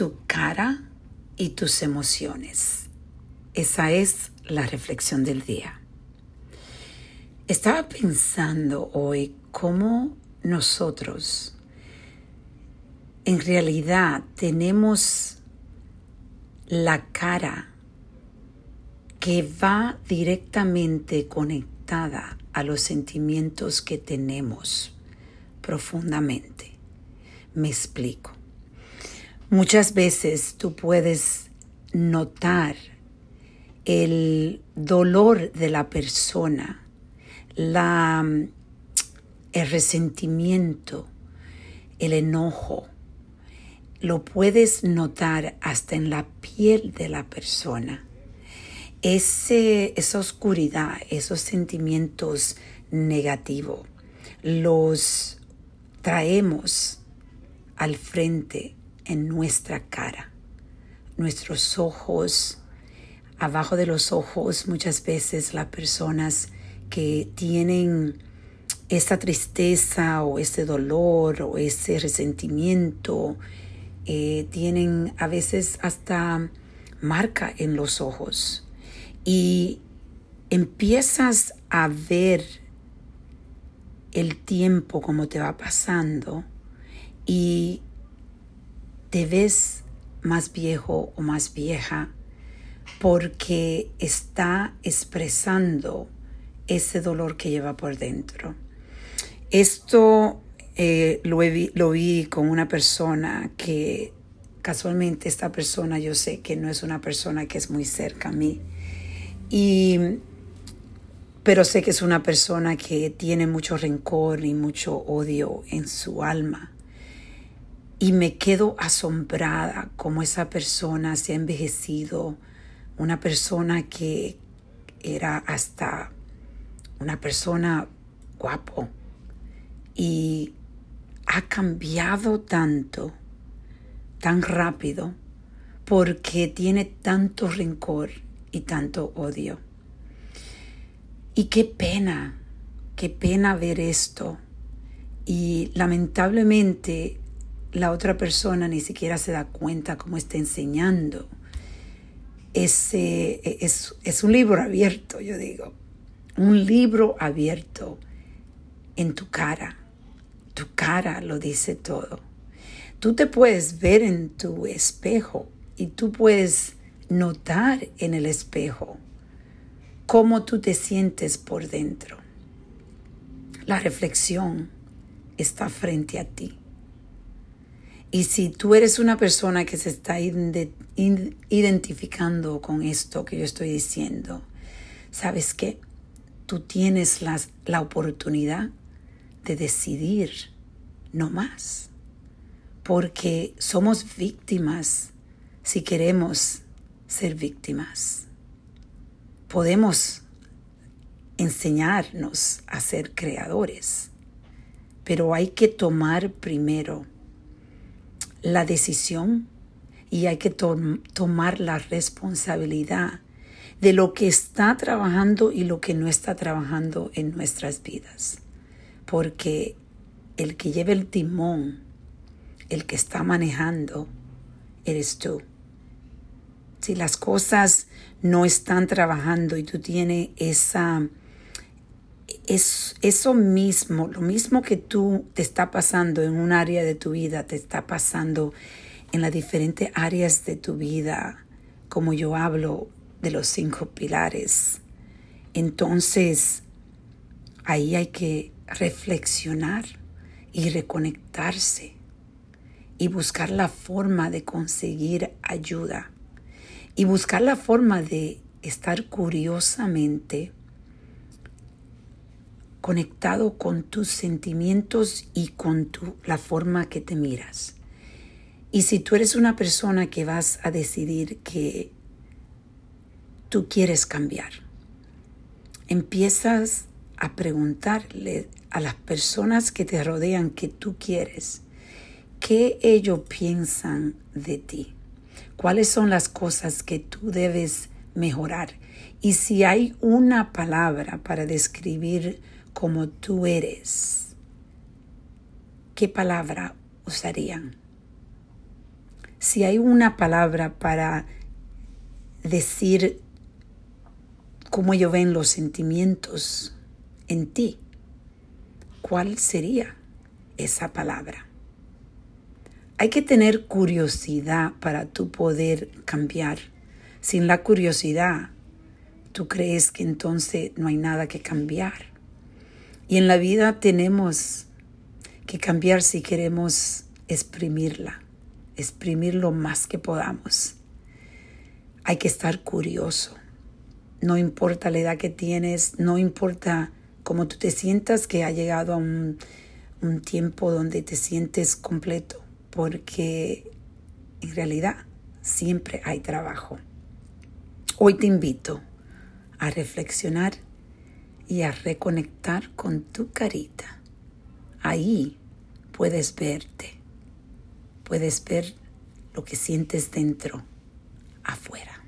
tu cara y tus emociones. Esa es la reflexión del día. Estaba pensando hoy cómo nosotros en realidad tenemos la cara que va directamente conectada a los sentimientos que tenemos profundamente. Me explico. Muchas veces tú puedes notar el dolor de la persona, la, el resentimiento, el enojo. Lo puedes notar hasta en la piel de la persona. Ese, esa oscuridad, esos sentimientos negativos, los traemos al frente en nuestra cara. Nuestros ojos, abajo de los ojos, muchas veces las personas que tienen esa tristeza o ese dolor o ese resentimiento, eh, tienen a veces hasta marca en los ojos y empiezas a ver el tiempo como te va pasando y te ves más viejo o más vieja porque está expresando ese dolor que lleva por dentro. Esto eh, lo, lo vi con una persona que casualmente esta persona yo sé que no es una persona que es muy cerca a mí. Y, pero sé que es una persona que tiene mucho rencor y mucho odio en su alma y me quedo asombrada como esa persona se ha envejecido, una persona que era hasta una persona guapo y ha cambiado tanto, tan rápido, porque tiene tanto rencor y tanto odio. Y qué pena, qué pena ver esto. Y lamentablemente la otra persona ni siquiera se da cuenta cómo está enseñando. Es, es, es un libro abierto, yo digo. Un libro abierto en tu cara. Tu cara lo dice todo. Tú te puedes ver en tu espejo y tú puedes notar en el espejo cómo tú te sientes por dentro. La reflexión está frente a ti. Y si tú eres una persona que se está identificando con esto que yo estoy diciendo, ¿sabes qué? Tú tienes la oportunidad de decidir no más. Porque somos víctimas si queremos ser víctimas. Podemos enseñarnos a ser creadores, pero hay que tomar primero la decisión y hay que tomar la responsabilidad de lo que está trabajando y lo que no está trabajando en nuestras vidas. Porque el que lleva el timón, el que está manejando, eres tú. Si las cosas no están trabajando y tú tienes esa es eso mismo, lo mismo que tú te está pasando en un área de tu vida, te está pasando en las diferentes áreas de tu vida, como yo hablo de los cinco pilares. Entonces, ahí hay que reflexionar y reconectarse y buscar la forma de conseguir ayuda y buscar la forma de estar curiosamente conectado con tus sentimientos y con tu, la forma que te miras. Y si tú eres una persona que vas a decidir que tú quieres cambiar, empiezas a preguntarle a las personas que te rodean que tú quieres, qué ellos piensan de ti, cuáles son las cosas que tú debes mejorar. Y si hay una palabra para describir como tú eres, ¿qué palabra usarían? si hay una palabra para decir cómo ellos ven los sentimientos en ti, ¿cuál sería esa palabra? Hay que tener curiosidad para tú poder cambiar. Sin la curiosidad, tú crees que entonces no hay nada que cambiar. Y en la vida tenemos que cambiar si queremos exprimirla, exprimir lo más que podamos. Hay que estar curioso. No importa la edad que tienes, no importa cómo tú te sientas, que ha llegado a un, un tiempo donde te sientes completo porque en realidad siempre hay trabajo. Hoy te invito a reflexionar y a reconectar con tu carita. Ahí puedes verte, puedes ver lo que sientes dentro, afuera.